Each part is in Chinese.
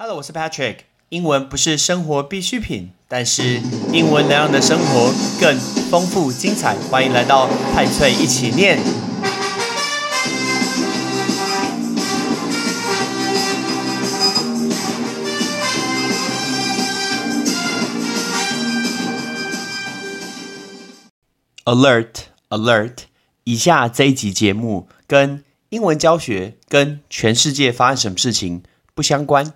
Hello，我是 Patrick。英文不是生活必需品，但是英文能让你的生活更丰富精彩。欢迎来到派翠一起念。Alert, alert！以下这一集节目跟英文教学、跟全世界发生什么事情不相关，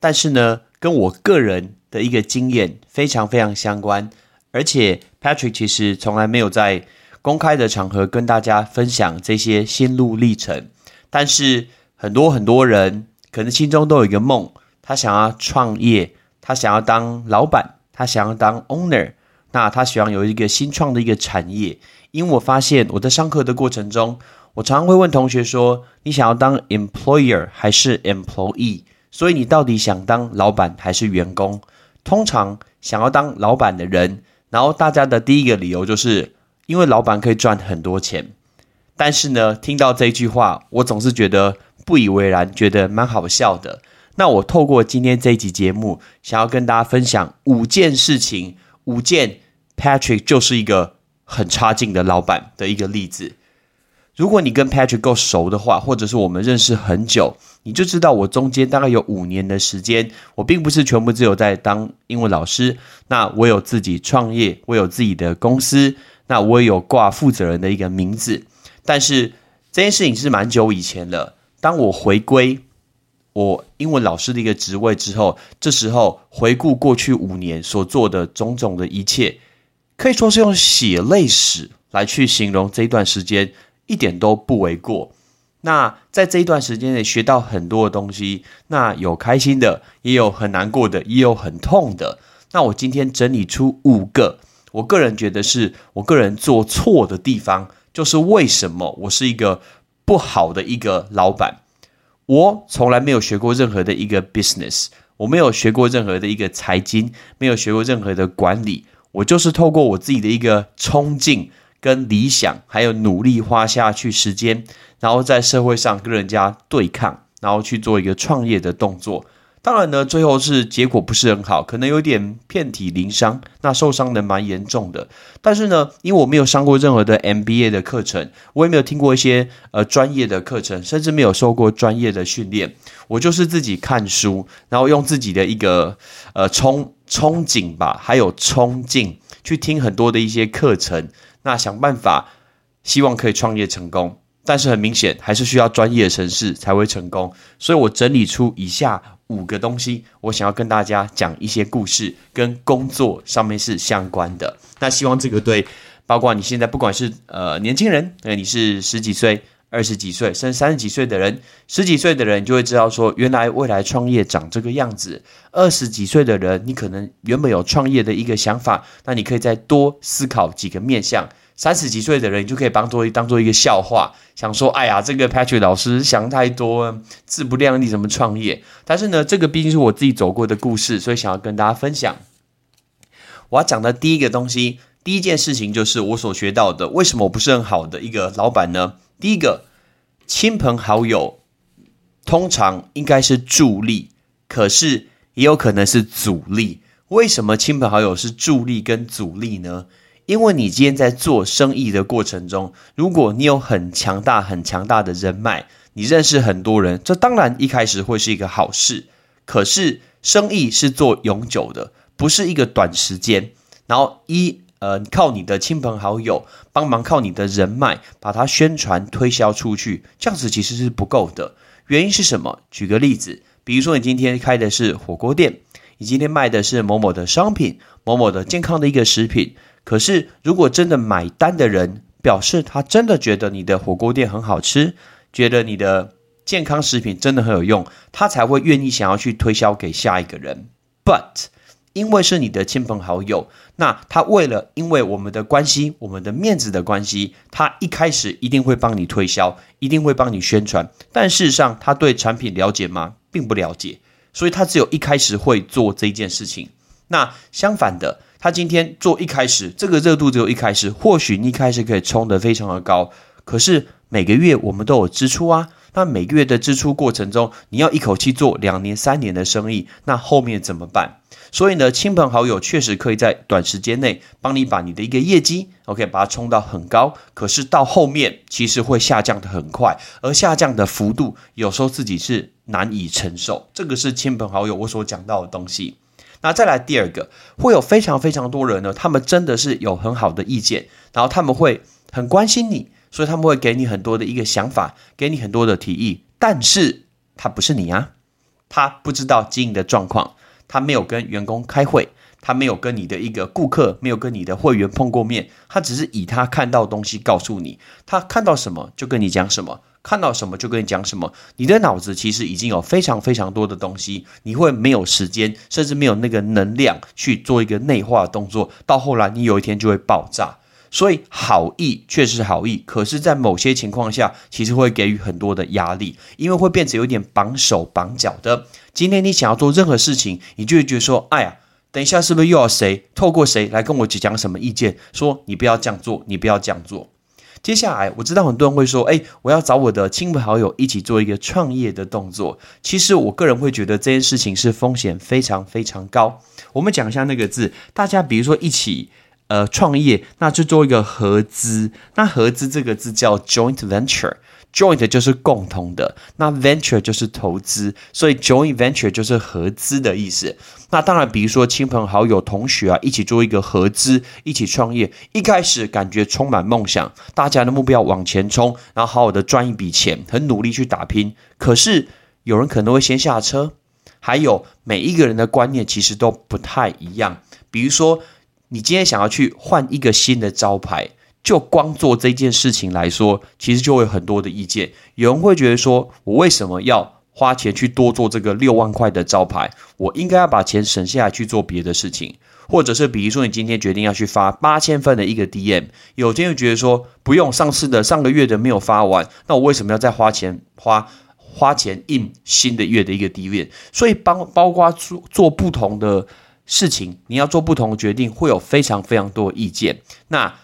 但是呢，跟我个人的一个经验非常非常相关。而且 Patrick 其实从来没有在公开的场合跟大家分享这些心路历程。但是很多很多人可能心中都有一个梦，他想要创业，他想要当老板，他想要当 owner。那他希望有一个新创的一个产业，因为我发现我在上课的过程中，我常常会问同学说：“你想要当 employer 还是 employee？所以你到底想当老板还是员工？”通常想要当老板的人，然后大家的第一个理由就是因为老板可以赚很多钱。但是呢，听到这句话，我总是觉得不以为然，觉得蛮好笑的。那我透过今天这一集节目，想要跟大家分享五件事情。五件，Patrick 就是一个很差劲的老板的一个例子。如果你跟 Patrick 够熟的话，或者是我们认识很久，你就知道我中间大概有五年的时间，我并不是全部只有在当英文老师。那我有自己创业，我有自己的公司，那我也有挂负责人的一个名字。但是这件事情是蛮久以前了。当我回归。我英文老师的一个职位之后，这时候回顾过去五年所做的种种的一切，可以说是用血泪史来去形容这一段时间，一点都不为过。那在这一段时间内学到很多的东西，那有开心的，也有很难过的，也有很痛的。那我今天整理出五个，我个人觉得是我个人做错的地方，就是为什么我是一个不好的一个老板。我从来没有学过任何的一个 business，我没有学过任何的一个财经，没有学过任何的管理。我就是透过我自己的一个冲劲、跟理想，还有努力花下去时间，然后在社会上跟人家对抗，然后去做一个创业的动作。当然呢，最后是结果不是很好，可能有点遍体鳞伤，那受伤的蛮严重的。但是呢，因为我没有上过任何的 MBA 的课程，我也没有听过一些呃专业的课程，甚至没有受过专业的训练，我就是自己看书，然后用自己的一个呃憧憧憬吧，还有冲劲去听很多的一些课程，那想办法希望可以创业成功。但是很明显，还是需要专业的城市才会成功。所以我整理出以下五个东西，我想要跟大家讲一些故事，跟工作上面是相关的。那希望这个对，包括你现在不管是呃年轻人，呃你是十几岁、二十几岁，甚至三十几岁的人，十几岁的人就会知道说，原来未来创业长这个样子。二十几岁的人，你可能原本有创业的一个想法，那你可以再多思考几个面向。三十几岁的人，就可以当做当做一个笑话，想说：“哎呀，这个 Patrick 老师想太多，自不量力，怎么创业？”但是呢，这个毕竟是我自己走过的故事，所以想要跟大家分享。我要讲的第一个东西，第一件事情就是我所学到的，为什么我不是很好的一个老板呢？第一个，亲朋好友通常应该是助力，可是也有可能是阻力。为什么亲朋好友是助力跟阻力呢？因为你今天在做生意的过程中，如果你有很强大、很强大的人脉，你认识很多人，这当然一开始会是一个好事。可是生意是做永久的，不是一个短时间。然后一呃，靠你的亲朋好友帮忙，靠你的人脉把它宣传推销出去，这样子其实是不够的。原因是什么？举个例子，比如说你今天开的是火锅店，你今天卖的是某某的商品，某某的健康的一个食品。可是，如果真的买单的人表示他真的觉得你的火锅店很好吃，觉得你的健康食品真的很有用，他才会愿意想要去推销给下一个人。But 因为是你的亲朋好友，那他为了因为我们的关系、我们的面子的关系，他一开始一定会帮你推销，一定会帮你宣传。但事实上，他对产品了解吗？并不了解，所以他只有一开始会做这件事情。那相反的。他今天做一开始，这个热度只有一开始，或许你一开始可以冲得非常的高，可是每个月我们都有支出啊。那每个月的支出过程中，你要一口气做两年、三年的生意，那后面怎么办？所以呢，亲朋好友确实可以在短时间内帮你把你的一个业绩，OK，把它冲到很高。可是到后面其实会下降的很快，而下降的幅度有时候自己是难以承受。这个是亲朋好友我所讲到的东西。那再来第二个，会有非常非常多人呢，他们真的是有很好的意见，然后他们会很关心你，所以他们会给你很多的一个想法，给你很多的提议。但是他不是你啊，他不知道经营的状况。他没有跟员工开会，他没有跟你的一个顾客，没有跟你的会员碰过面，他只是以他看到东西告诉你，他看到什么就跟你讲什么，看到什么就跟你讲什么。你的脑子其实已经有非常非常多的东西，你会没有时间，甚至没有那个能量去做一个内化动作，到后来你有一天就会爆炸。所以好意确实好意，可是，在某些情况下，其实会给予很多的压力，因为会变成有点绑手绑脚的。今天你想要做任何事情，你就会觉得说：“哎呀，等一下是不是又要谁透过谁来跟我讲什么意见？说你不要这样做，你不要这样做。”接下来，我知道很多人会说：“哎，我要找我的亲朋好友一起做一个创业的动作。”其实，我个人会觉得这件事情是风险非常非常高。我们讲一下那个字，大家比如说一起。呃，创业那就做一个合资，那合资这个字叫 joint venture Joint 就是共同的，那 venture 就是投资，所以 joint venture 就是合资的意思。那当然，比如说亲朋好友、同学啊，一起做一个合资，一起创业，一开始感觉充满梦想，大家的目标往前冲，然后好好的赚一笔钱，很努力去打拼。可是有人可能会先下车，还有每一个人的观念其实都不太一样，比如说。你今天想要去换一个新的招牌，就光做这件事情来说，其实就会有很多的意见。有人会觉得说，我为什么要花钱去多做这个六万块的招牌？我应该要把钱省下来去做别的事情，或者是比如说，你今天决定要去发八千份的一个 DM，有些人觉得说，不用上次的上个月的没有发完，那我为什么要再花钱花花钱印新的月的一个 DM？所以包包括做做不同的。事情你要做不同的决定，会有非常非常多的意见。那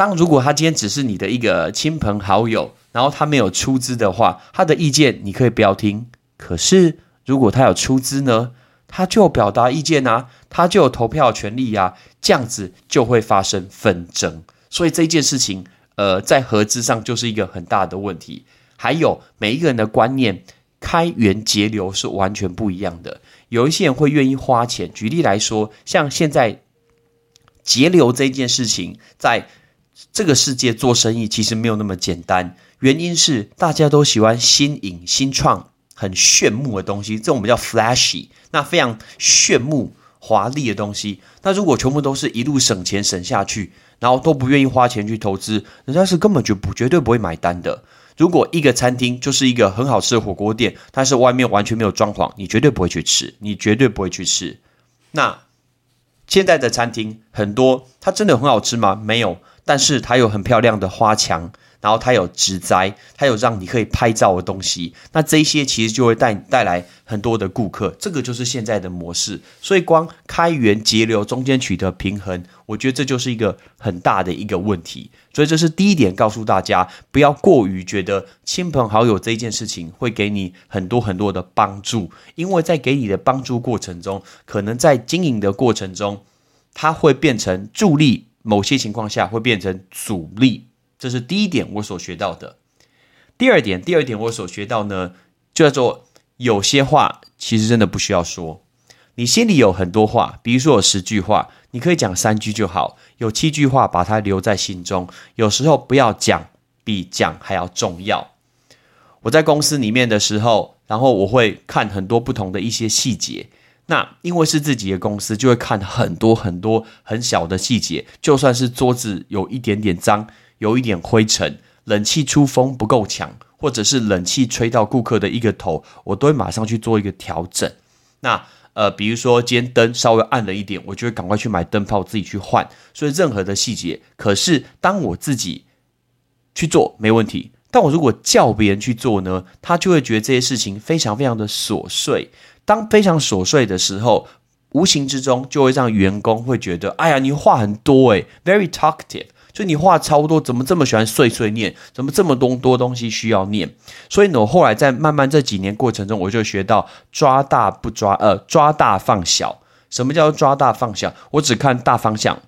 当如果他今天只是你的一个亲朋好友，然后他没有出资的话，他的意见你可以不要听。可是如果他有出资呢，他就表达意见啊，他就有投票权利呀，这样子就会发生纷争。所以这件事情，呃，在合资上就是一个很大的问题。还有每一个人的观念，开源节流是完全不一样的。有一些人会愿意花钱。举例来说，像现在节流这件事情，在这个世界做生意其实没有那么简单。原因是大家都喜欢新颖、新创、很炫目的东西，这我们叫 flashy，那非常炫目、华丽的东西。那如果全部都是一路省钱省下去，然后都不愿意花钱去投资，人家是根本就不绝对不会买单的。如果一个餐厅就是一个很好吃的火锅店，但是外面完全没有装潢，你绝对不会去吃，你绝对不会去吃。那现在的餐厅很多，它真的很好吃吗？没有，但是它有很漂亮的花墙。然后它有植栽，它有让你可以拍照的东西，那这些其实就会带带来很多的顾客，这个就是现在的模式。所以光开源节流中间取得平衡，我觉得这就是一个很大的一个问题。所以这是第一点，告诉大家不要过于觉得亲朋好友这一件事情会给你很多很多的帮助，因为在给你的帮助过程中，可能在经营的过程中，它会变成助力，某些情况下会变成阻力。这是第一点我所学到的。第二点，第二点我所学到呢，叫做有些话其实真的不需要说。你心里有很多话，比如说有十句话，你可以讲三句就好；有七句话，把它留在心中。有时候不要讲，比讲还要重要。我在公司里面的时候，然后我会看很多不同的一些细节。那因为是自己的公司，就会看很多很多很小的细节，就算是桌子有一点点脏。有一点灰尘，冷气出风不够强，或者是冷气吹到顾客的一个头，我都会马上去做一个调整。那呃，比如说今天灯稍微暗了一点，我就会赶快去买灯泡自己去换。所以任何的细节，可是当我自己去做没问题，但我如果叫别人去做呢，他就会觉得这些事情非常非常的琐碎。当非常琐碎的时候，无形之中就会让员工会觉得，哎呀，你话很多诶 v e r y talkative。就你话超多，怎么这么喜欢碎碎念？怎么这么多多东西需要念？所以呢，我后来在慢慢这几年过程中，我就学到抓大不抓，呃，抓大放小。什么叫抓大放小？我只看大方向、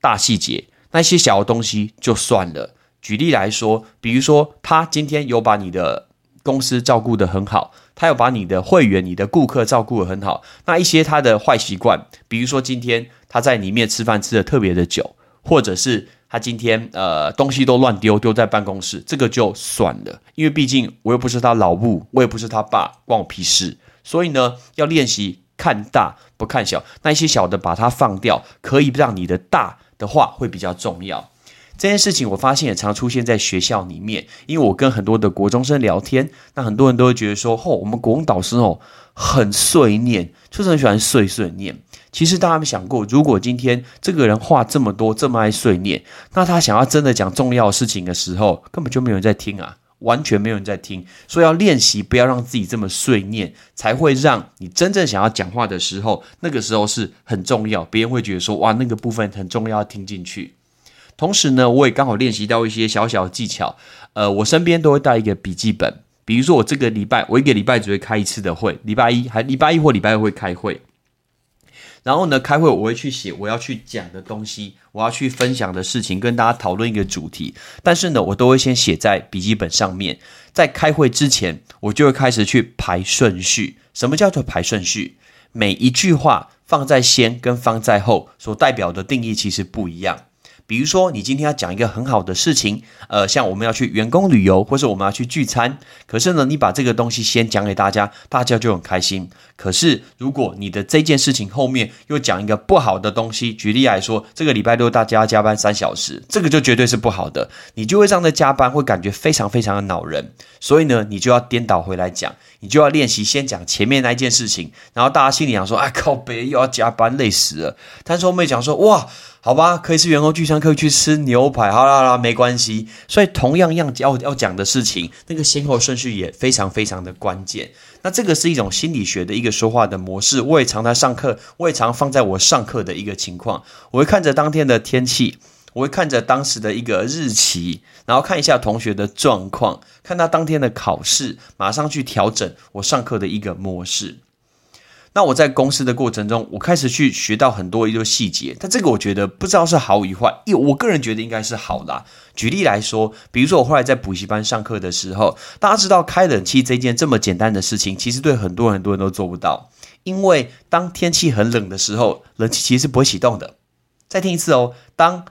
大细节，那些小的东西就算了。举例来说，比如说他今天有把你的公司照顾得很好，他有把你的会员、你的顾客照顾得很好。那一些他的坏习惯，比如说今天他在里面吃饭吃的特别的久，或者是他今天呃东西都乱丢，丢在办公室，这个就算了，因为毕竟我又不是他老母，我也不是他爸，关我屁事。所以呢，要练习看大不看小，那一些小的把它放掉，可以让你的大的话会比较重要。这件事情我发现也常出现在学校里面，因为我跟很多的国中生聊天，那很多人都会觉得说，哦，我们国文导师哦很碎念，就是很喜欢碎碎念。其实大家有想过，如果今天这个人话这么多，这么爱碎念，那他想要真的讲重要事情的时候，根本就没有人在听啊，完全没有人在听。所以要练习，不要让自己这么碎念，才会让你真正想要讲话的时候，那个时候是很重要，别人会觉得说，哇，那个部分很重要，要听进去。同时呢，我也刚好练习到一些小小的技巧。呃，我身边都会带一个笔记本，比如说我这个礼拜，我一个礼拜只会开一次的会，礼拜一还礼拜一或礼拜二会开会。然后呢，开会我会去写我要去讲的东西，我要去分享的事情，跟大家讨论一个主题。但是呢，我都会先写在笔记本上面。在开会之前，我就会开始去排顺序。什么叫做排顺序？每一句话放在先跟放在后，所代表的定义其实不一样。比如说，你今天要讲一个很好的事情，呃，像我们要去员工旅游，或是我们要去聚餐。可是呢，你把这个东西先讲给大家，大家就很开心。可是，如果你的这件事情后面又讲一个不好的东西，举例来说，这个礼拜六大家要加班三小时，这个就绝对是不好的，你就会让这加班会感觉非常非常的恼人。所以呢，你就要颠倒回来讲，你就要练习先讲前面那一件事情，然后大家心里想说，哎靠，别又要加班，累死了。但是后面讲说，哇。好吧，可以是员工聚餐，可以去吃牛排，好啦啦，没关系。所以同样样要要讲的事情，那个先后顺序也非常非常的关键。那这个是一种心理学的一个说话的模式。我也常在上课，我也常放在我上课的一个情况。我会看着当天的天气，我会看着当时的一个日期，然后看一下同学的状况，看他当天的考试，马上去调整我上课的一个模式。那我在公司的过程中，我开始去学到很多一个细节，但这个我觉得不知道是好与坏，因为我个人觉得应该是好的。举例来说，比如说我后来在补习班上课的时候，大家知道开冷气这件这么简单的事情，其实对很多很多人都做不到，因为当天气很冷的时候，冷气其实是不会启动的。再听一次哦，当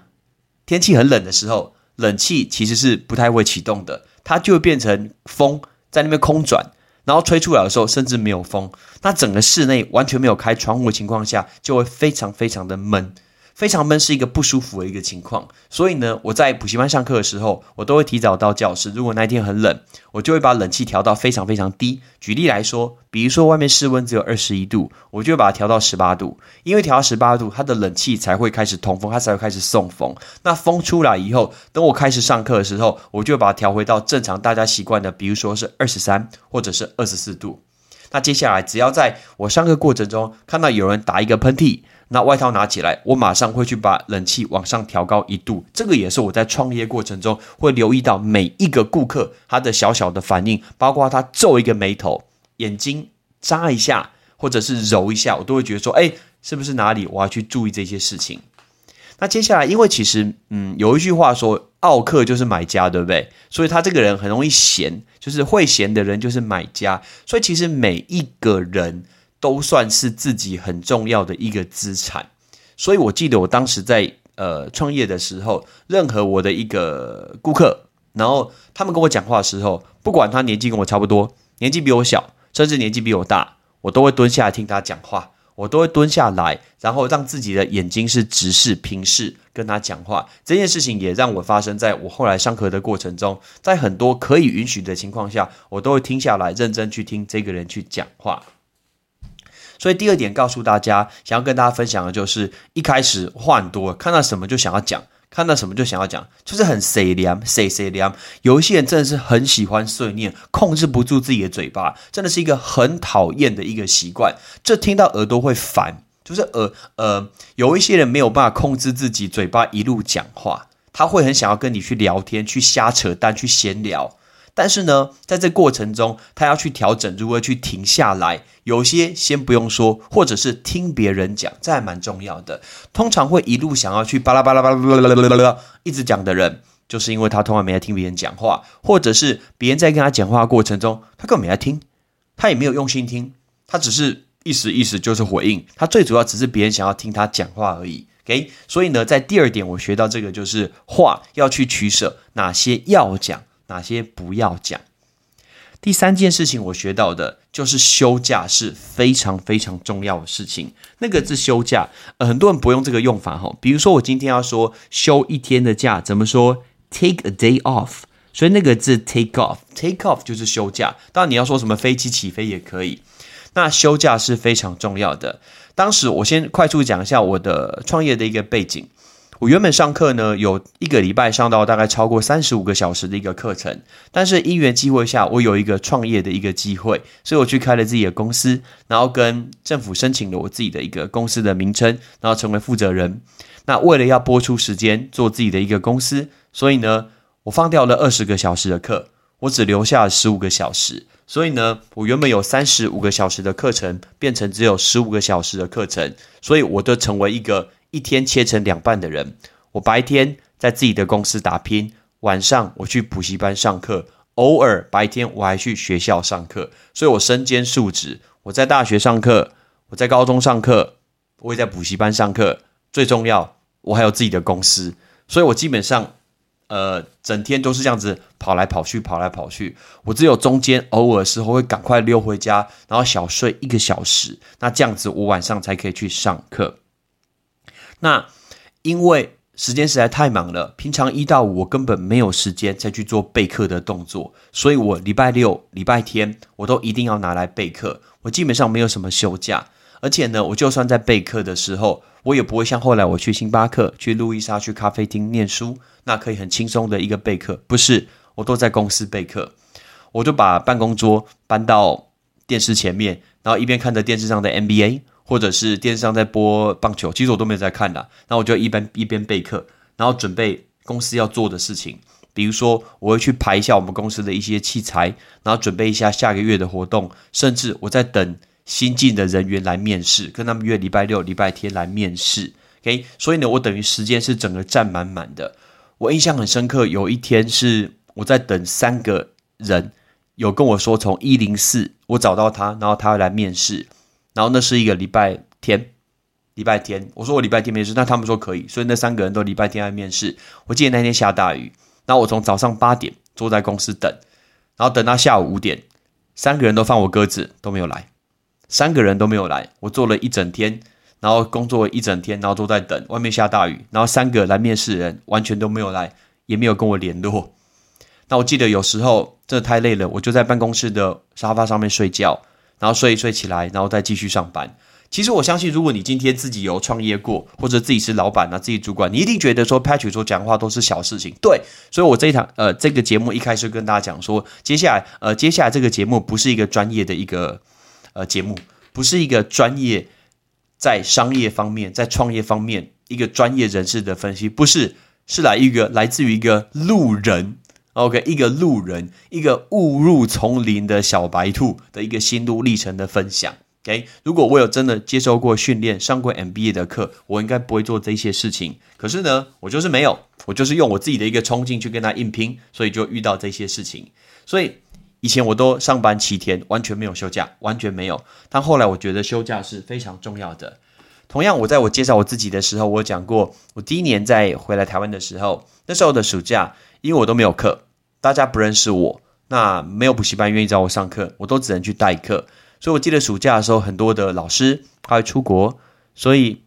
天气很冷的时候，冷气其实是不太会启动的，它就会变成风在那边空转。然后吹出来的时候，甚至没有风，那整个室内完全没有开窗户的情况下，就会非常非常的闷。非常闷是一个不舒服的一个情况，所以呢，我在补习班上课的时候，我都会提早到教室。如果那一天很冷，我就会把冷气调到非常非常低。举例来说，比如说外面室温只有二十一度，我就会把它调到十八度，因为调到十八度，它的冷气才会开始通风，它才会开始送风。那风出来以后，等我开始上课的时候，我就把它调回到正常大家习惯的，比如说是二十三或者是二十四度。那接下来，只要在我上课过程中看到有人打一个喷嚏，那外套拿起来，我马上会去把冷气往上调高一度。这个也是我在创业过程中会留意到每一个顾客他的小小的反应，包括他皱一个眉头、眼睛眨一下，或者是揉一下，我都会觉得说，哎，是不是哪里我要去注意这些事情？那接下来，因为其实，嗯，有一句话说，奥客就是买家，对不对？所以他这个人很容易闲，就是会闲的人就是买家。所以其实每一个人都算是自己很重要的一个资产。所以我记得我当时在呃创业的时候，任何我的一个顾客，然后他们跟我讲话的时候，不管他年纪跟我差不多，年纪比我小，甚至年纪比我大，我都会蹲下来听他讲话。我都会蹲下来，然后让自己的眼睛是直视、平视，跟他讲话。这件事情也让我发生在我后来上课的过程中，在很多可以允许的情况下，我都会听下来，认真去听这个人去讲话。所以第二点告诉大家，想要跟大家分享的就是，一开始话很多，看到什么就想要讲。看到什么就想要讲，就是很谁凉谁谁凉。有一些人真的是很喜欢碎念，控制不住自己的嘴巴，真的是一个很讨厌的一个习惯。这听到耳朵会烦，就是耳呃，有一些人没有办法控制自己嘴巴一路讲话。他会很想要跟你去聊天、去瞎扯淡、去闲聊。但是呢，在这过程中，他要去调整如何去停下来。有些先不用说，或者是听别人讲，这还蛮重要的。通常会一路想要去巴拉巴拉巴拉巴拉一直讲的人，就是因为他从来没在听别人讲话，或者是别人在跟他讲话过程中，他根本没在听，他也没有用心听，他只是意思意思就是回应。他最主要只是别人想要听他讲话而已。OK，所以呢，在第二点我学到这个就是话要去取舍，哪些要讲。哪些不要讲？第三件事情我学到的就是休假是非常非常重要的事情。那个字休假，呃，很多人不用这个用法哈。比如说我今天要说休一天的假，怎么说？Take a day off。所以那个字 take off，take off 就是休假。当然你要说什么飞机起飞也可以。那休假是非常重要的。当时我先快速讲一下我的创业的一个背景。我原本上课呢，有一个礼拜上到大概超过三十五个小时的一个课程，但是因缘机会下，我有一个创业的一个机会，所以我去开了自己的公司，然后跟政府申请了我自己的一个公司的名称，然后成为负责人。那为了要播出时间做自己的一个公司，所以呢，我放掉了二十个小时的课，我只留下十五个小时。所以呢，我原本有三十五个小时的课程，变成只有十五个小时的课程，所以我就成为一个。一天切成两半的人，我白天在自己的公司打拼，晚上我去补习班上课，偶尔白天我还去学校上课，所以我身兼数职。我在大学上课，我在高中上课，我也在补习班上课。最重要，我还有自己的公司，所以我基本上，呃，整天都是这样子跑来跑去，跑来跑去。我只有中间偶尔时候会赶快溜回家，然后小睡一个小时，那这样子我晚上才可以去上课。那因为时间实在太忙了，平常一到五我根本没有时间再去做备课的动作，所以我礼拜六、礼拜天我都一定要拿来备课。我基本上没有什么休假，而且呢，我就算在备课的时候，我也不会像后来我去星巴克、去路易莎、去咖啡厅念书，那可以很轻松的一个备课。不是，我都在公司备课，我就把办公桌搬到电视前面，然后一边看着电视上的 NBA。或者是电视上在播棒球，其实我都没有在看的。那我就一边一边备课，然后准备公司要做的事情。比如说，我会去排一下我们公司的一些器材，然后准备一下下个月的活动。甚至我在等新进的人员来面试，跟他们约礼拜六、礼拜天来面试。OK，所以呢，我等于时间是整个占满满的。我印象很深刻，有一天是我在等三个人，有跟我说从一零四我找到他，然后他要来面试。然后那是一个礼拜天，礼拜天，我说我礼拜天面试，那他们说可以，所以那三个人都礼拜天来面试。我记得那天下大雨，然后我从早上八点坐在公司等，然后等到下午五点，三个人都放我鸽子都没有来，三个人都没有来，我坐了一整天，然后工作一整天，然后都在等，外面下大雨，然后三个来面试的人完全都没有来，也没有跟我联络。那我记得有时候真的太累了，我就在办公室的沙发上面睡觉。然后睡一睡起来，然后再继续上班。其实我相信，如果你今天自己有创业过，或者自己是老板啊，自己主管，你一定觉得说 Patrick 说讲话都是小事情。对，所以我这一堂呃这个节目一开始跟大家讲说，接下来呃接下来这个节目不是一个专业的一个呃节目，不是一个专业在商业方面、在创业方面一个专业人士的分析，不是，是来一个来自于一个路人。OK，一个路人，一个误入丛林的小白兔的一个心路历程的分享。OK，如果我有真的接受过训练、上过 MBA 的课，我应该不会做这些事情。可是呢，我就是没有，我就是用我自己的一个冲劲去跟他硬拼，所以就遇到这些事情。所以以前我都上班七天，完全没有休假，完全没有。但后来我觉得休假是非常重要的。同样，我在我介绍我自己的时候，我讲过，我第一年在回来台湾的时候，那时候的暑假，因为我都没有课。大家不认识我，那没有补习班愿意找我上课，我都只能去代课。所以我记得暑假的时候，很多的老师他会出国，所以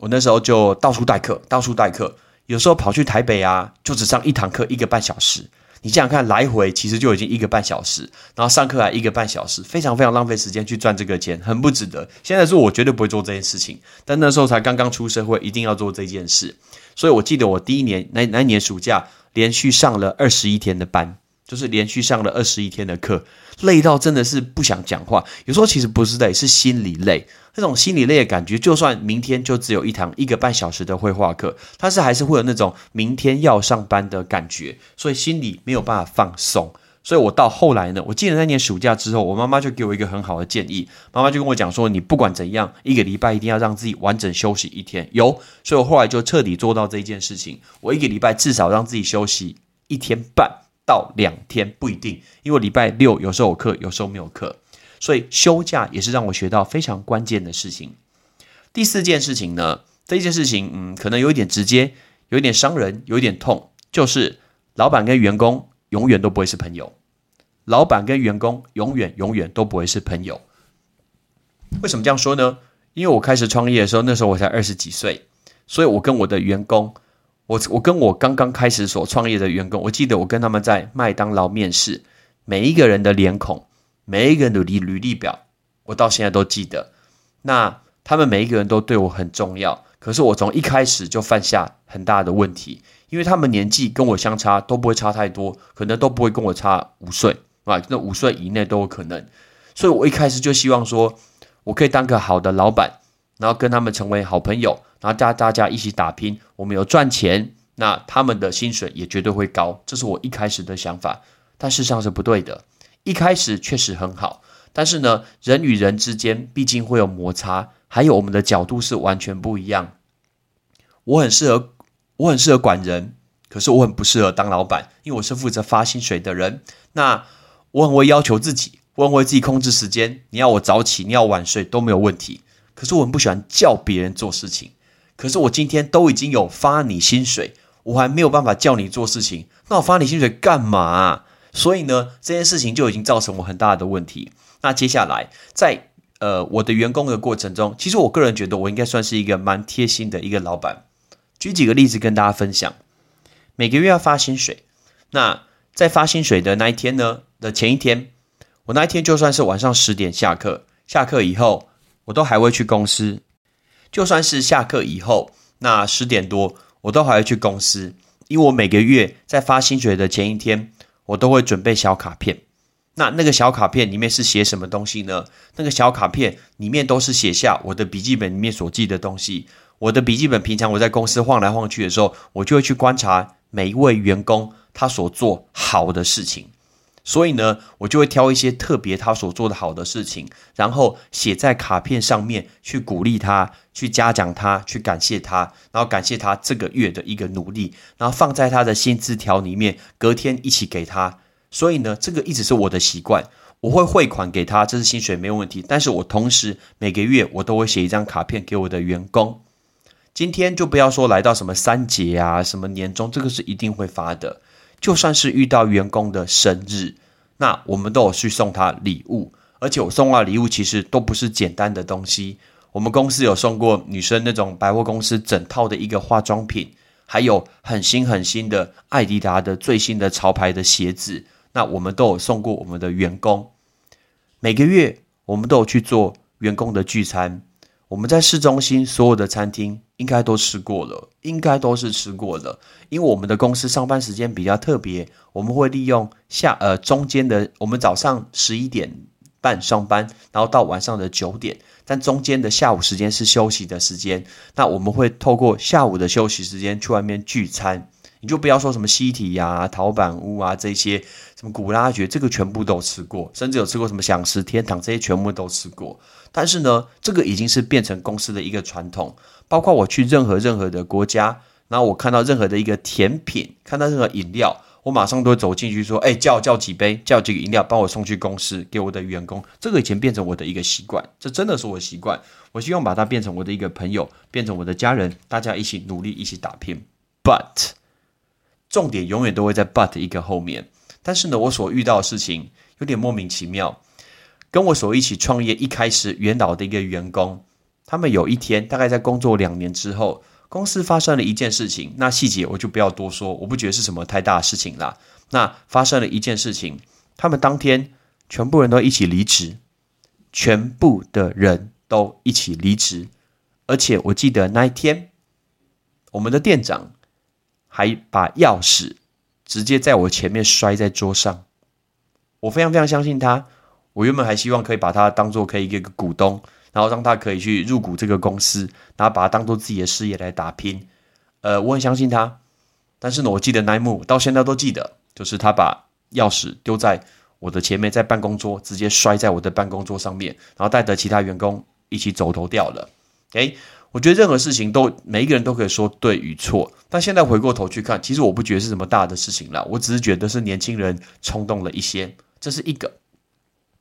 我那时候就到处代课，到处代课。有时候跑去台北啊，就只上一堂课一个半小时。你想想看，来回其实就已经一个半小时，然后上课还一个半小时，非常非常浪费时间去赚这个钱，很不值得。现在是我绝对不会做这件事情，但那时候才刚刚出社会，一定要做这件事。所以我记得我第一年那那一年暑假。连续上了二十一天的班，就是连续上了二十一天的课，累到真的是不想讲话。有时候其实不是累，是心里累。那种心里累的感觉，就算明天就只有一堂一个半小时的绘画课，但是还是会有那种明天要上班的感觉，所以心里没有办法放松。所以我到后来呢，我记得那年暑假之后，我妈妈就给我一个很好的建议，妈妈就跟我讲说，你不管怎样，一个礼拜一定要让自己完整休息一天。有，所以我后来就彻底做到这一件事情，我一个礼拜至少让自己休息一天半。到两天不一定，因为礼拜六有时候有课，有时候没有课，所以休假也是让我学到非常关键的事情。第四件事情呢，这件事情，嗯，可能有一点直接，有一点伤人，有一点痛，就是老板跟员工永远都不会是朋友。老板跟员工永远永远都不会是朋友。为什么这样说呢？因为我开始创业的时候，那时候我才二十几岁，所以我跟我的员工。我我跟我刚刚开始所创业的员工，我记得我跟他们在麦当劳面试，每一个人的脸孔，每一个人的履履历表，我到现在都记得。那他们每一个人都对我很重要，可是我从一开始就犯下很大的问题，因为他们年纪跟我相差都不会差太多，可能都不会跟我差五岁啊，那五岁以内都有可能。所以我一开始就希望说，我可以当个好的老板，然后跟他们成为好朋友。然后大大家一起打拼，我们有赚钱，那他们的薪水也绝对会高。这是我一开始的想法，但事实上是不对的。一开始确实很好，但是呢，人与人之间毕竟会有摩擦，还有我们的角度是完全不一样。我很适合，我很适合管人，可是我很不适合当老板，因为我是负责发薪水的人。那我很会要求自己，我很会自己控制时间。你要我早起，你要晚睡都没有问题。可是我很不喜欢叫别人做事情。可是我今天都已经有发你薪水，我还没有办法叫你做事情，那我发你薪水干嘛？所以呢，这件事情就已经造成我很大的问题。那接下来在呃我的员工的过程中，其实我个人觉得我应该算是一个蛮贴心的一个老板。举几个例子跟大家分享，每个月要发薪水，那在发薪水的那一天呢的前一天，我那一天就算是晚上十点下课，下课以后我都还会去公司。就算是下课以后，那十点多，我都还会去公司，因为我每个月在发薪水的前一天，我都会准备小卡片。那那个小卡片里面是写什么东西呢？那个小卡片里面都是写下我的笔记本里面所记的东西。我的笔记本平常我在公司晃来晃去的时候，我就会去观察每一位员工他所做好的事情。所以呢，我就会挑一些特别他所做的好的事情，然后写在卡片上面，去鼓励他，去嘉奖他，去感谢他，然后感谢他这个月的一个努力，然后放在他的薪资条里面，隔天一起给他。所以呢，这个一直是我的习惯，我会汇款给他，这是薪水没有问题。但是我同时每个月我都会写一张卡片给我的员工。今天就不要说来到什么三节啊，什么年终，这个是一定会发的。就算是遇到员工的生日，那我们都有去送他礼物，而且我送他礼物其实都不是简单的东西。我们公司有送过女生那种百货公司整套的一个化妆品，还有很新很新的艾迪达的最新的潮牌的鞋子。那我们都有送过我们的员工。每个月我们都有去做员工的聚餐。我们在市中心所有的餐厅应该都吃过了，应该都是吃过了。因为我们的公司上班时间比较特别，我们会利用下呃中间的，我们早上十一点半上班，然后到晚上的九点，但中间的下午时间是休息的时间。那我们会透过下午的休息时间去外面聚餐。你就不要说什么西体呀、陶板屋啊这些，什么古拉爵，这个全部都吃过，甚至有吃过什么享食天堂这些全部都吃过。但是呢，这个已经是变成公司的一个传统。包括我去任何任何的国家，然后我看到任何的一个甜品，看到任何饮料，我马上都会走进去说：“哎，叫叫几杯，叫几个饮料，帮我送去公司给我的员工。”这个以前变成我的一个习惯，这真的是我的习惯。我希望把它变成我的一个朋友，变成我的家人，大家一起努力，一起打拼。But 重点永远都会在 But 一个后面。但是呢，我所遇到的事情有点莫名其妙。跟我所一起创业一开始元老的一个员工，他们有一天大概在工作两年之后，公司发生了一件事情，那细节我就不要多说，我不觉得是什么太大的事情啦。那发生了一件事情，他们当天全部人都一起离职，全部的人都一起离职，而且我记得那一天，我们的店长还把钥匙直接在我前面摔在桌上。我非常非常相信他。我原本还希望可以把他当做可以一个股东，然后让他可以去入股这个公司，然后把他当做自己的事业来打拼。呃，我很相信他。但是呢，我记得那一幕到现在都记得，就是他把钥匙丢在我的前面，在办公桌直接摔在我的办公桌上面，然后带着其他员工一起走头掉了。诶，我觉得任何事情都每一个人都可以说对与错，但现在回过头去看，其实我不觉得是什么大的事情了，我只是觉得是年轻人冲动了一些，这是一个。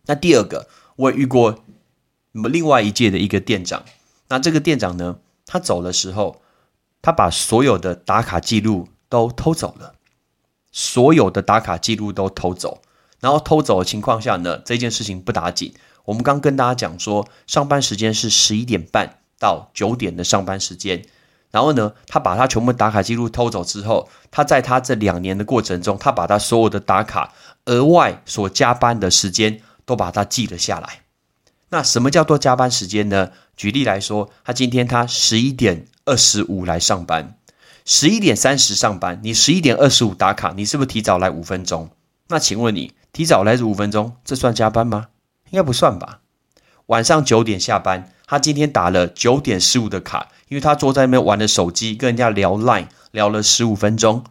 那第二个，我也遇过另外一届的一个店长。那这个店长呢，他走的时候，他把所有的打卡记录都偷走了，所有的打卡记录都偷走。然后偷走的情况下呢，这件事情不打紧。我们刚跟大家讲说，上班时间是十一点半到九点的上班时间。然后呢，他把他全部打卡记录偷走之后，他在他这两年的过程中，他把他所有的打卡额外所加班的时间。都把它记了下来。那什么叫做加班时间呢？举例来说，他今天他十一点二十五来上班，十一点三十上班，你十一点二十五打卡，你是不是提早来五分钟？那请问你提早来五分钟，这算加班吗？应该不算吧。晚上九点下班，他今天打了九点十五的卡，因为他坐在那边玩的手机，跟人家聊 Line 聊了十五分钟，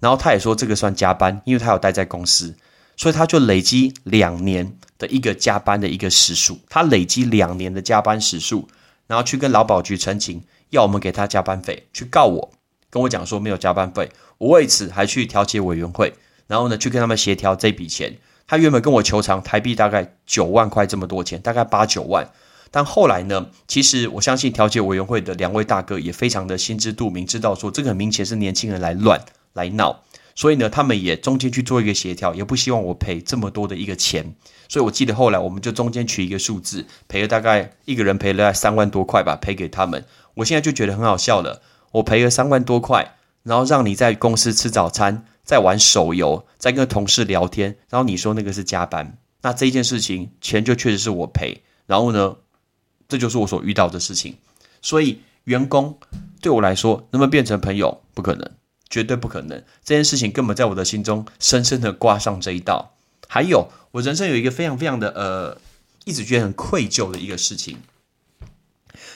然后他也说这个算加班，因为他有待在公司。所以他就累积两年的一个加班的一个时数，他累积两年的加班时数，然后去跟劳保局陈情，要我们给他加班费，去告我，跟我讲说没有加班费，我为此还去调解委员会，然后呢去跟他们协调这笔钱。他原本跟我求偿台币大概九万块这么多钱，大概八九万，但后来呢，其实我相信调解委员会的两位大哥也非常的心知肚明，知道说这个很明显是年轻人来乱来闹。所以呢，他们也中间去做一个协调，也不希望我赔这么多的一个钱。所以我记得后来我们就中间取一个数字，赔了大概一个人赔了三万多块吧，赔给他们。我现在就觉得很好笑了，我赔了三万多块，然后让你在公司吃早餐，在玩手游，在跟同事聊天，然后你说那个是加班，那这件事情钱就确实是我赔。然后呢，这就是我所遇到的事情。所以员工对我来说，能不能变成朋友？不可能。绝对不可能，这件事情根本在我的心中深深的挂上这一道。还有，我人生有一个非常非常的呃，一直觉得很愧疚的一个事情，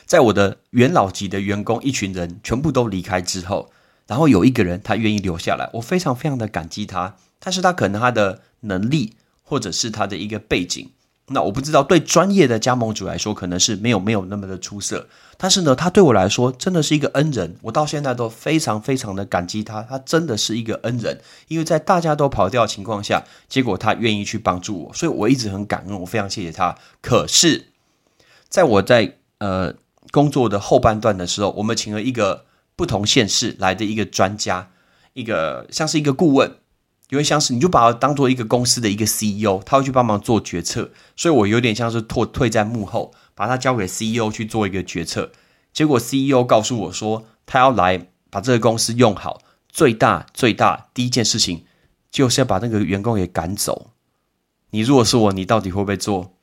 在我的元老级的员工一群人全部都离开之后，然后有一个人他愿意留下来，我非常非常的感激他。但是他可能他的能力或者是他的一个背景。那我不知道，对专业的加盟主来说，可能是没有没有那么的出色。但是呢，他对我来说真的是一个恩人，我到现在都非常非常的感激他。他真的是一个恩人，因为在大家都跑掉的情况下，结果他愿意去帮助我，所以我一直很感恩，我非常谢谢他。可是，在我在呃工作的后半段的时候，我们请了一个不同县市来的一个专家，一个像是一个顾问。因为像是你就把它当做一个公司的一个 CEO，他会去帮忙做决策，所以我有点像是退退在幕后，把它交给 CEO 去做一个决策。结果 CEO 告诉我说，他要来把这个公司用好，最大最大第一件事情就是要把那个员工给赶走。你如果是我，你到底会不会做？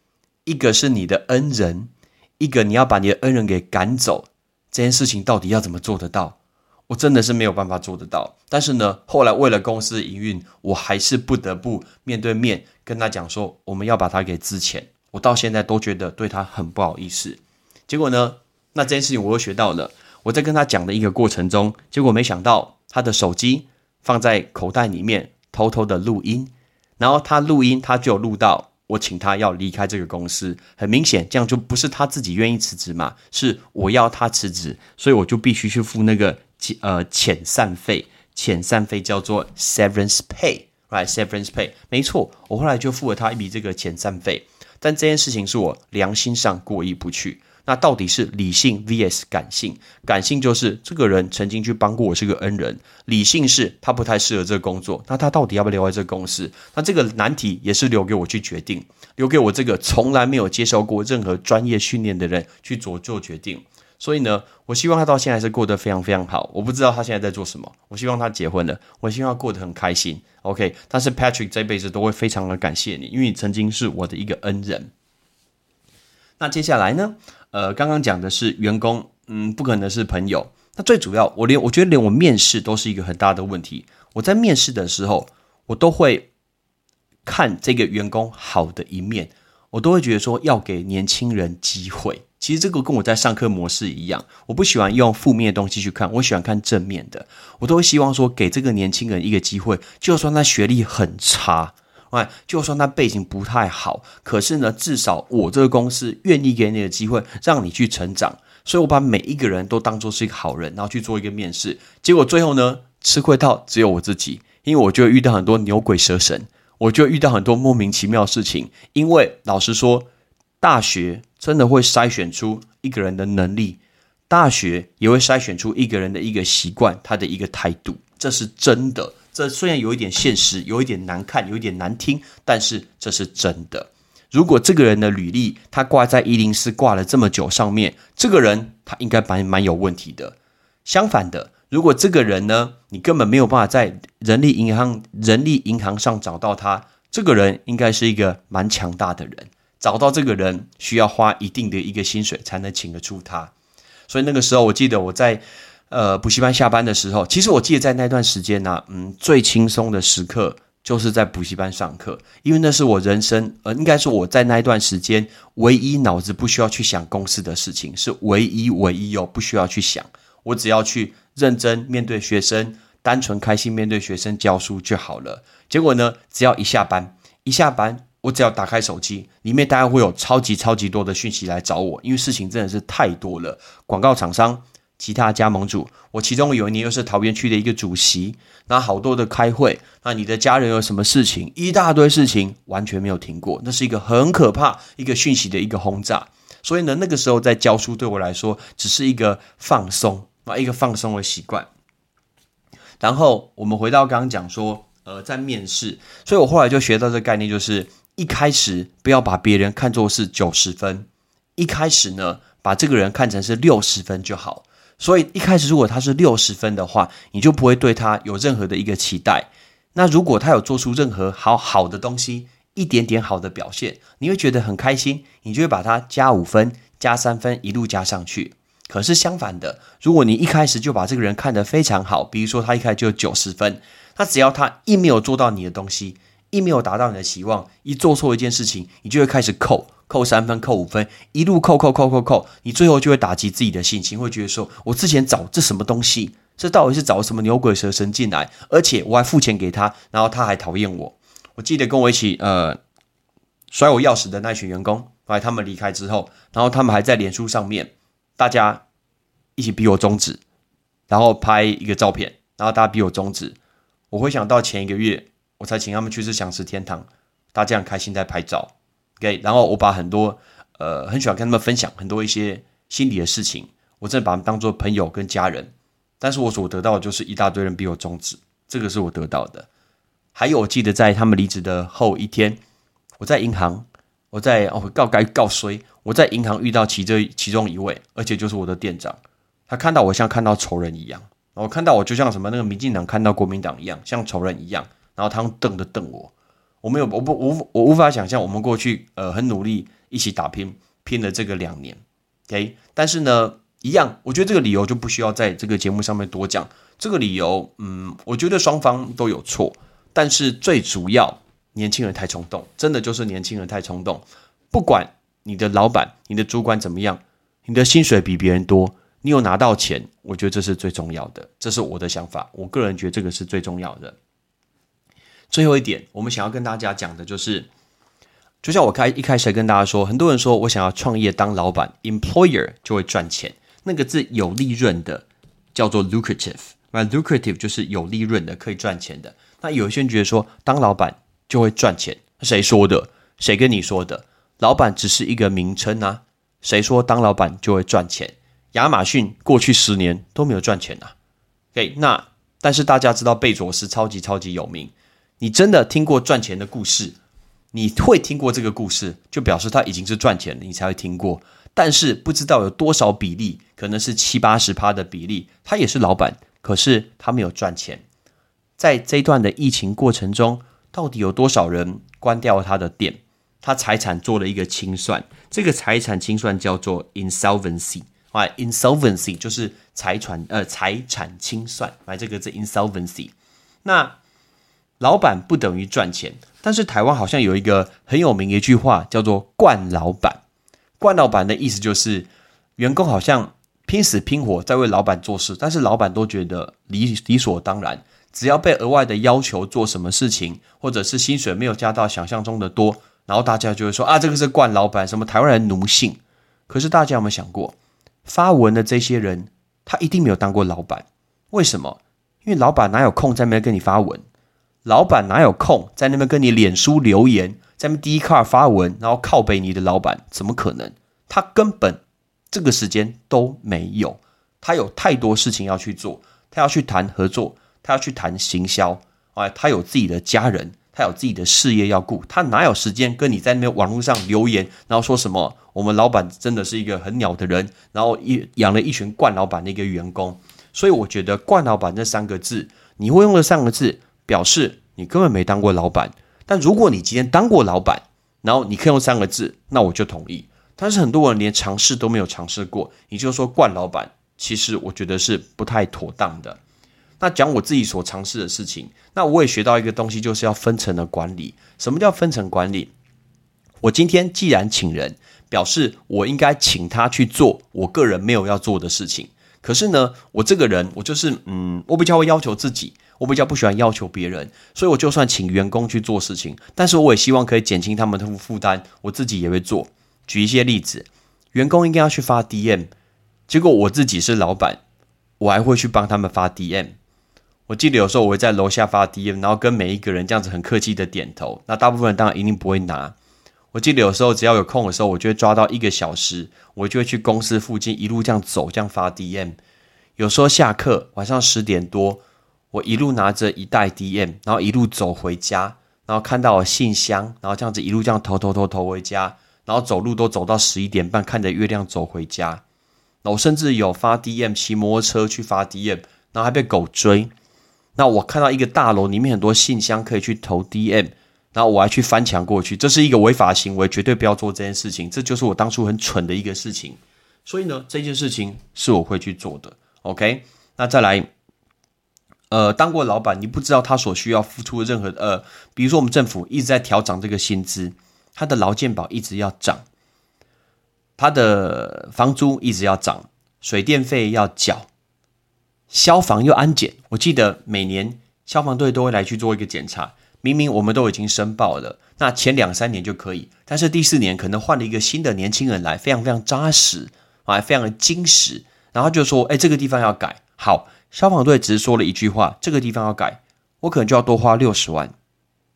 一个是你的恩人，一个你要把你的恩人给赶走，这件事情到底要怎么做得到？我真的是没有办法做得到，但是呢，后来为了公司营运，我还是不得不面对面跟他讲说，我们要把他给资遣。我到现在都觉得对他很不好意思。结果呢，那这件事情我又学到了。我在跟他讲的一个过程中，结果没想到他的手机放在口袋里面，偷偷的录音，然后他录音，他就录到我请他要离开这个公司。很明显，这样就不是他自己愿意辞职嘛，是我要他辞职，所以我就必须去付那个。呃，遣散费，遣散费叫做 severance pay，right？severance pay，没错，我后来就付了他一笔这个遣散费。但这件事情是我良心上过意不去。那到底是理性 vs 感性？感性就是这个人曾经去帮过我，是个恩人；理性是他不太适合这个工作。那他到底要不要留在这个公司？那这个难题也是留给我去决定，留给我这个从来没有接受过任何专业训练的人去做做决定。所以呢，我希望他到现在是过得非常非常好。我不知道他现在在做什么。我希望他结婚了，我希望他过得很开心。OK，但是 Patrick 这辈子都会非常的感谢你，因为你曾经是我的一个恩人。那接下来呢？呃，刚刚讲的是员工，嗯，不可能是朋友。那最主要，我连我觉得连我面试都是一个很大的问题。我在面试的时候，我都会看这个员工好的一面，我都会觉得说要给年轻人机会。其实这个跟我在上课模式一样，我不喜欢用负面的东西去看，我喜欢看正面的。我都会希望说给这个年轻人一个机会，就算他学历很差，哎，就算他背景不太好，可是呢，至少我这个公司愿意给你的机会，让你去成长。所以我把每一个人都当做是一个好人，然后去做一个面试。结果最后呢，吃亏到只有我自己，因为我就遇到很多牛鬼蛇神，我就遇到很多莫名其妙的事情。因为老实说，大学。真的会筛选出一个人的能力，大学也会筛选出一个人的一个习惯，他的一个态度，这是真的。这虽然有一点现实，有一点难看，有一点难听，但是这是真的。如果这个人的履历他挂在一零四挂了这么久，上面这个人他应该蛮蛮有问题的。相反的，如果这个人呢，你根本没有办法在人力银行人力银行上找到他，这个人应该是一个蛮强大的人。找到这个人需要花一定的一个薪水才能请得出他，所以那个时候我记得我在呃补习班下班的时候，其实我记得在那段时间呢，嗯，最轻松的时刻就是在补习班上课，因为那是我人生呃，应该是我在那一段时间唯一脑子不需要去想公司的事情，是唯一唯一哦，不需要去想，我只要去认真面对学生，单纯开心面对学生教书就好了。结果呢，只要一下班，一下班。我只要打开手机，里面大概会有超级超级多的讯息来找我，因为事情真的是太多了。广告厂商、其他加盟主，我其中有一年又是桃园区的一个主席，那好多的开会，那你的家人有什么事情，一大堆事情完全没有停过，那是一个很可怕一个讯息的一个轰炸。所以呢，那个时候在教书对我来说只是一个放松啊，一个放松的习惯。然后我们回到刚刚讲说，呃，在面试，所以我后来就学到这个概念，就是。一开始不要把别人看作是九十分，一开始呢，把这个人看成是六十分就好。所以一开始如果他是六十分的话，你就不会对他有任何的一个期待。那如果他有做出任何好好的东西，一点点好的表现，你会觉得很开心，你就会把他加五分、加三分，一路加上去。可是相反的，如果你一开始就把这个人看得非常好，比如说他一开始就九十分，那只要他一没有做到你的东西。一没有达到你的期望，一做错一件事情，你就会开始扣扣三分、扣五分，一路扣扣扣扣扣，你最后就会打击自己的信心，会觉得说：我之前找这什么东西？这到底是找什么牛鬼蛇神进来？而且我还付钱给他，然后他还讨厌我。我记得跟我一起呃摔我钥匙的那群员工，后来他们离开之后，然后他们还在脸书上面，大家一起逼我终止，然后拍一个照片，然后大家逼我终止。我回想到前一个月。我才请他们去吃享食天堂，大家很开心在拍照，OK。然后我把很多呃很喜欢跟他们分享很多一些心理的事情，我真的把他们当做朋友跟家人。但是我所得到的就是一大堆人逼我终止，这个是我得到的。还有我记得在他们离职的后一天，我在银行，我在哦告该告衰，我在银行遇到其这其中一位，而且就是我的店长，他看到我像看到仇人一样，我看到我就像什么那个民进党看到国民党一样，像仇人一样。然后他们瞪着瞪我，我没有，我不，我我无法想象我们过去呃很努力一起打拼拼了这个两年，OK，但是呢，一样，我觉得这个理由就不需要在这个节目上面多讲。这个理由，嗯，我觉得双方都有错，但是最主要，年轻人太冲动，真的就是年轻人太冲动。不管你的老板、你的主管怎么样，你的薪水比别人多，你有拿到钱，我觉得这是最重要的，这是我的想法。我个人觉得这个是最重要的。最后一点，我们想要跟大家讲的就是，就像我开一开始跟大家说，很多人说我想要创业当老板，employer 就会赚钱，那个字有利润的叫做 lucrative。那 lucrative 就是有利润的，可以赚钱的。那有些人觉得说当老板就会赚钱，谁说的？谁跟你说的？老板只是一个名称啊，谁说当老板就会赚钱？亚马逊过去十年都没有赚钱啊。OK，那但是大家知道贝佐斯超级超级有名。你真的听过赚钱的故事？你会听过这个故事，就表示他已经是赚钱了，你才会听过。但是不知道有多少比例，可能是七八十趴的比例，他也是老板，可是他没有赚钱。在这一段的疫情过程中，到底有多少人关掉他的店？他财产做了一个清算，这个财产清算叫做 insolvency，啊，insolvency 就是财产呃财产清算，买这个字 insolvency。那老板不等于赚钱，但是台湾好像有一个很有名的一句话，叫做“惯老板”。惯老板的意思就是，员工好像拼死拼活在为老板做事，但是老板都觉得理理所当然。只要被额外的要求做什么事情，或者是薪水没有加到想象中的多，然后大家就会说啊，这个是惯老板，什么台湾人奴性。可是大家有没有想过，发文的这些人，他一定没有当过老板？为什么？因为老板哪有空在那边跟你发文？老板哪有空在那边跟你脸书留言，在那边第一卡发文，然后靠背你的老板？怎么可能？他根本这个时间都没有，他有太多事情要去做，他要去谈合作。他要去谈行销，哎，他有自己的家人，他有自己的事业要顾，他哪有时间跟你在那边网络上留言，然后说什么我们老板真的是一个很鸟的人，然后一养了一群惯老板的一个员工，所以我觉得“惯老板”这三个字，你会用这三个字表示你根本没当过老板。但如果你今天当过老板，然后你可以用三个字，那我就同意。但是很多人连尝试都没有尝试过，你就说“惯老板”，其实我觉得是不太妥当的。那讲我自己所尝试的事情，那我也学到一个东西，就是要分层的管理。什么叫分层管理？我今天既然请人，表示我应该请他去做我个人没有要做的事情。可是呢，我这个人，我就是嗯，我比较会要求自己，我比较不喜欢要求别人，所以我就算请员工去做事情，但是我也希望可以减轻他们的负担，我自己也会做。举一些例子，员工应该要去发 DM，结果我自己是老板，我还会去帮他们发 DM。我记得有时候我会在楼下发 DM，然后跟每一个人这样子很客气的点头。那大部分人当然一定不会拿。我记得有时候只要有空的时候，我就会抓到一个小时，我就会去公司附近一路这样走，这样发 DM。有时候下课晚上十点多，我一路拿着一袋 DM，然后一路走回家，然后看到我信箱，然后这样子一路这样投投投投回家，然后走路都走到十一点半，看着月亮走回家。那我甚至有发 DM，骑摩托车去发 DM，然后还被狗追。那我看到一个大楼里面很多信箱可以去投 DM，然后我还去翻墙过去，这是一个违法行为，绝对不要做这件事情。这就是我当初很蠢的一个事情。所以呢，这件事情是我会去做的。OK，那再来，呃，当过老板，你不知道他所需要付出的任何呃，比如说我们政府一直在调涨这个薪资，他的劳健保一直要涨，他的房租一直要涨，水电费要缴。消防又安检，我记得每年消防队都会来去做一个检查。明明我们都已经申报了，那前两三年就可以，但是第四年可能换了一个新的年轻人来，非常非常扎实啊，非常的精实。然后就说：“哎，这个地方要改。”好，消防队只是说了一句话：“这个地方要改。”我可能就要多花六十万。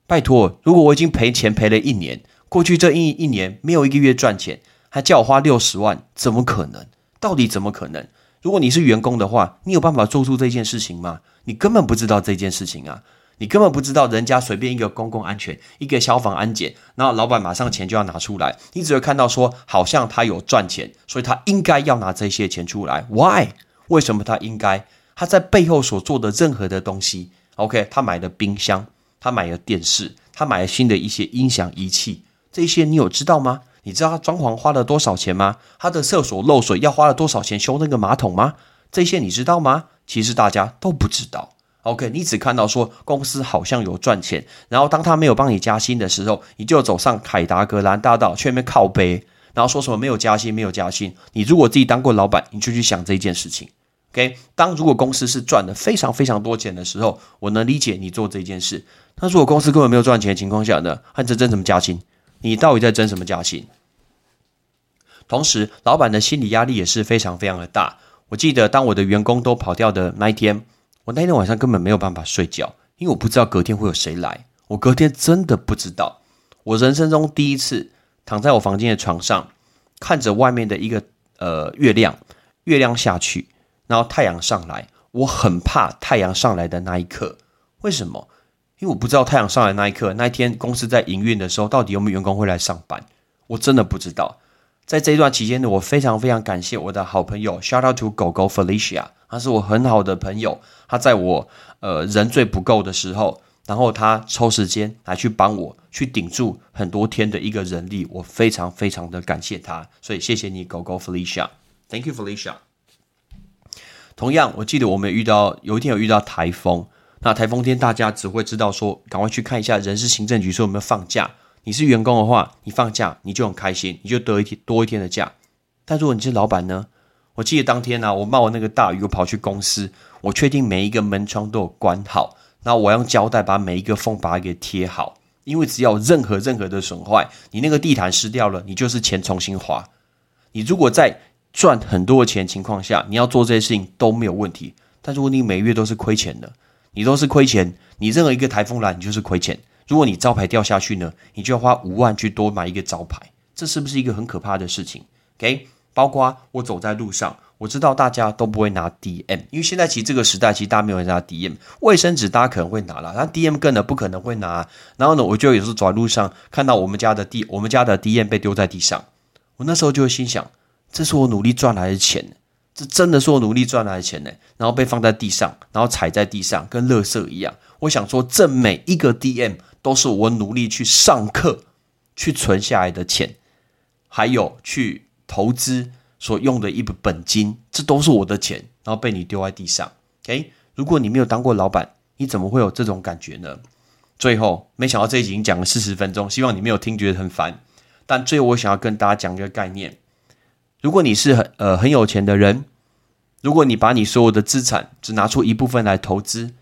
拜托，如果我已经赔钱赔了一年，过去这一一年没有一个月赚钱，还叫我花六十万，怎么可能？到底怎么可能？如果你是员工的话，你有办法做出这件事情吗？你根本不知道这件事情啊！你根本不知道人家随便一个公共安全、一个消防安检，然后老板马上钱就要拿出来，你只会看到说好像他有赚钱，所以他应该要拿这些钱出来。Why？为什么他应该？他在背后所做的任何的东西，OK？他买的冰箱，他买了电视，他买了新的一些音响仪器，这些你有知道吗？你知道他装潢花了多少钱吗？他的厕所漏水要花了多少钱修那个马桶吗？这些你知道吗？其实大家都不知道。OK，你只看到说公司好像有赚钱，然后当他没有帮你加薪的时候，你就走上凯达格兰大道去那边靠背，然后说什么没有加薪，没有加薪。你如果自己当过老板，你就去想这件事情。OK，当如果公司是赚的非常非常多钱的时候，我能理解你做这件事。但如果公司根本没有赚钱的情况下呢？还这真怎么加薪？你到底在争什么加薪？同时，老板的心理压力也是非常非常的大。我记得，当我的员工都跑掉的那一天，我那天晚上根本没有办法睡觉，因为我不知道隔天会有谁来。我隔天真的不知道。我人生中第一次躺在我房间的床上，看着外面的一个呃月亮，月亮下去，然后太阳上来。我很怕太阳上来的那一刻。为什么？因为我不知道太阳上来那一刻，那一天公司在营运的时候，到底有没有员工会来上班？我真的不知道。在这一段期间呢，我非常非常感谢我的好朋友，shout out to 狗狗 Felicia，他是我很好的朋友。他在我呃人最不够的时候，然后他抽时间来去帮我去顶住很多天的一个人力，我非常非常的感谢他。所以谢谢你，狗狗 Felicia，Thank you Felicia。同样，我记得我们遇到有一天有遇到台风。那台风天大家只会知道说，赶快去看一下人事行政局说有没有放假。你是员工的话，你放假你就很开心，你就得一天多一天的假。但如果你是老板呢？我记得当天呢，我冒那个大雨，我跑去公司，我确定每一个门窗都有关好，然后我用胶带把每一个缝把它给贴好，因为只要任何任何的损坏，你那个地毯湿掉了，你就是钱重新花。你如果在赚很多的钱情况下，你要做这些事情都没有问题。但如果你每月都是亏钱的，你都是亏钱，你任何一个台风来，你就是亏钱。如果你招牌掉下去呢，你就要花五万去多买一个招牌，这是不是一个很可怕的事情？OK。包括我走在路上，我知道大家都不会拿 DM，因为现在其实这个时代，其实大家没有人拿 DM。卫生纸大家可能会拿了，但 DM 更呢不可能会拿。然后呢，我就有时候走在路上，看到我们家的 D，我们家的 DM 被丢在地上，我那时候就会心想：这是我努力赚来的钱，这真的是我努力赚来的钱呢。然后被放在地上，然后踩在地上，跟垃圾一样。我想说，这每一个 DM 都是我努力去上课、去存下来的钱，还有去。投资所用的一笔本金，这都是我的钱，然后被你丢在地上。诶，如果你没有当过老板，你怎么会有这种感觉呢？最后，没想到这一集已经讲了四十分钟，希望你没有听觉得很烦。但最后，我想要跟大家讲一个概念：如果你是很呃很有钱的人，如果你把你所有的资产只拿出一部分来投资，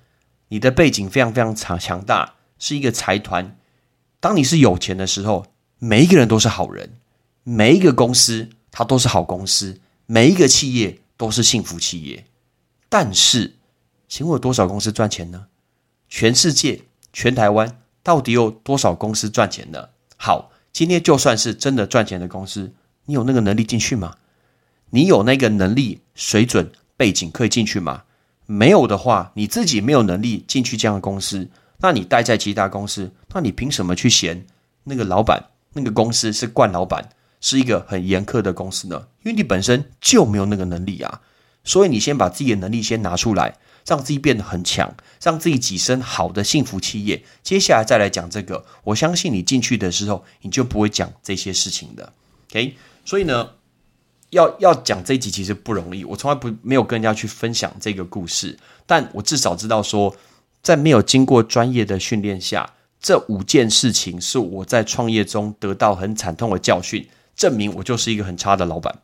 你的背景非常非常强强大，是一个财团。当你是有钱的时候，每一个人都是好人。每一个公司它都是好公司，每一个企业都是幸福企业。但是，请问有多少公司赚钱呢？全世界、全台湾到底有多少公司赚钱呢？好，今天就算是真的赚钱的公司，你有那个能力进去吗？你有那个能力、水准、背景可以进去吗？没有的话，你自己没有能力进去这样的公司，那你待在其他公司，那你凭什么去嫌那个老板、那个公司是惯老板？是一个很严苛的公司呢，因为你本身就没有那个能力啊，所以你先把自己的能力先拿出来，让自己变得很强，让自己跻身好的幸福企业。接下来再来讲这个，我相信你进去的时候，你就不会讲这些事情的。OK，所以呢，要要讲这一集其实不容易，我从来不没有跟人家去分享这个故事，但我至少知道说，在没有经过专业的训练下，这五件事情是我在创业中得到很惨痛的教训。证明我就是一个很差的老板。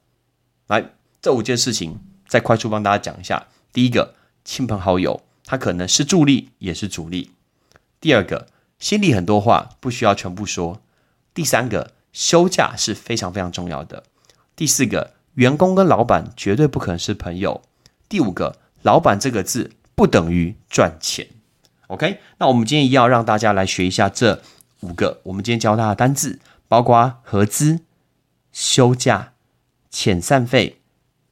来，这五件事情再快速帮大家讲一下。第一个，亲朋好友，他可能是助力也是主力。第二个，心里很多话不需要全部说。第三个，休假是非常非常重要的。第四个，员工跟老板绝对不可能是朋友。第五个，老板这个字不等于赚钱。OK，那我们今天要让大家来学一下这五个。我们今天教大家单字，包括合资。休假、遣散费、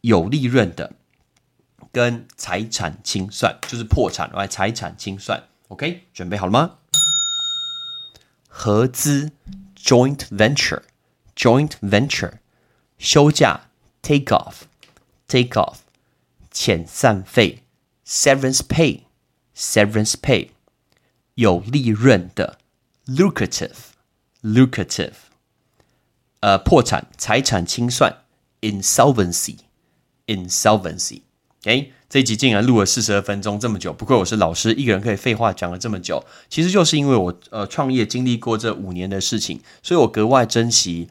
有利润的，跟财产清算，就是破产来财产清算。OK，准备好了吗？合资 （joint venture），joint venture，休假 （take off），take off，遣散费 （severance pay），severance pay，有利润的 （lucrative），lucrative。呃，破产、财产清算，insolvency，insolvency。哎，这一集竟然录了四十二分钟，这么久，不愧我是老师，一个人可以废话讲了这么久。其实就是因为我呃创业经历过这五年的事情，所以我格外珍惜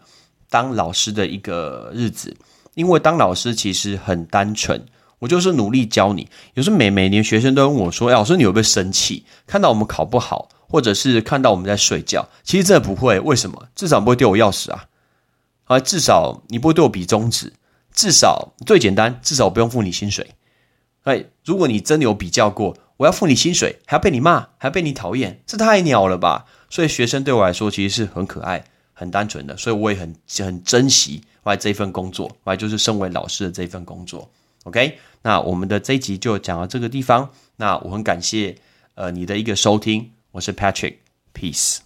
当老师的一个日子。因为当老师其实很单纯，我就是努力教你。有时候每每年学生都问我说：“哎，老师，你有没有生气？看到我们考不好，或者是看到我们在睡觉？”其实真的不会，为什么？至少不会丢我钥匙啊。啊，至少你不会对我比中指，至少最简单，至少我不用付你薪水。哎，如果你真的有比较过，我要付你薪水，还要被你骂，还要被你讨厌，这太鸟了吧？所以学生对我来说其实是很可爱、很单纯的，所以我也很很珍惜我这份工作，我就是身为老师的这份工作。OK，那我们的这一集就讲到这个地方。那我很感谢呃你的一个收听，我是 Patrick，Peace。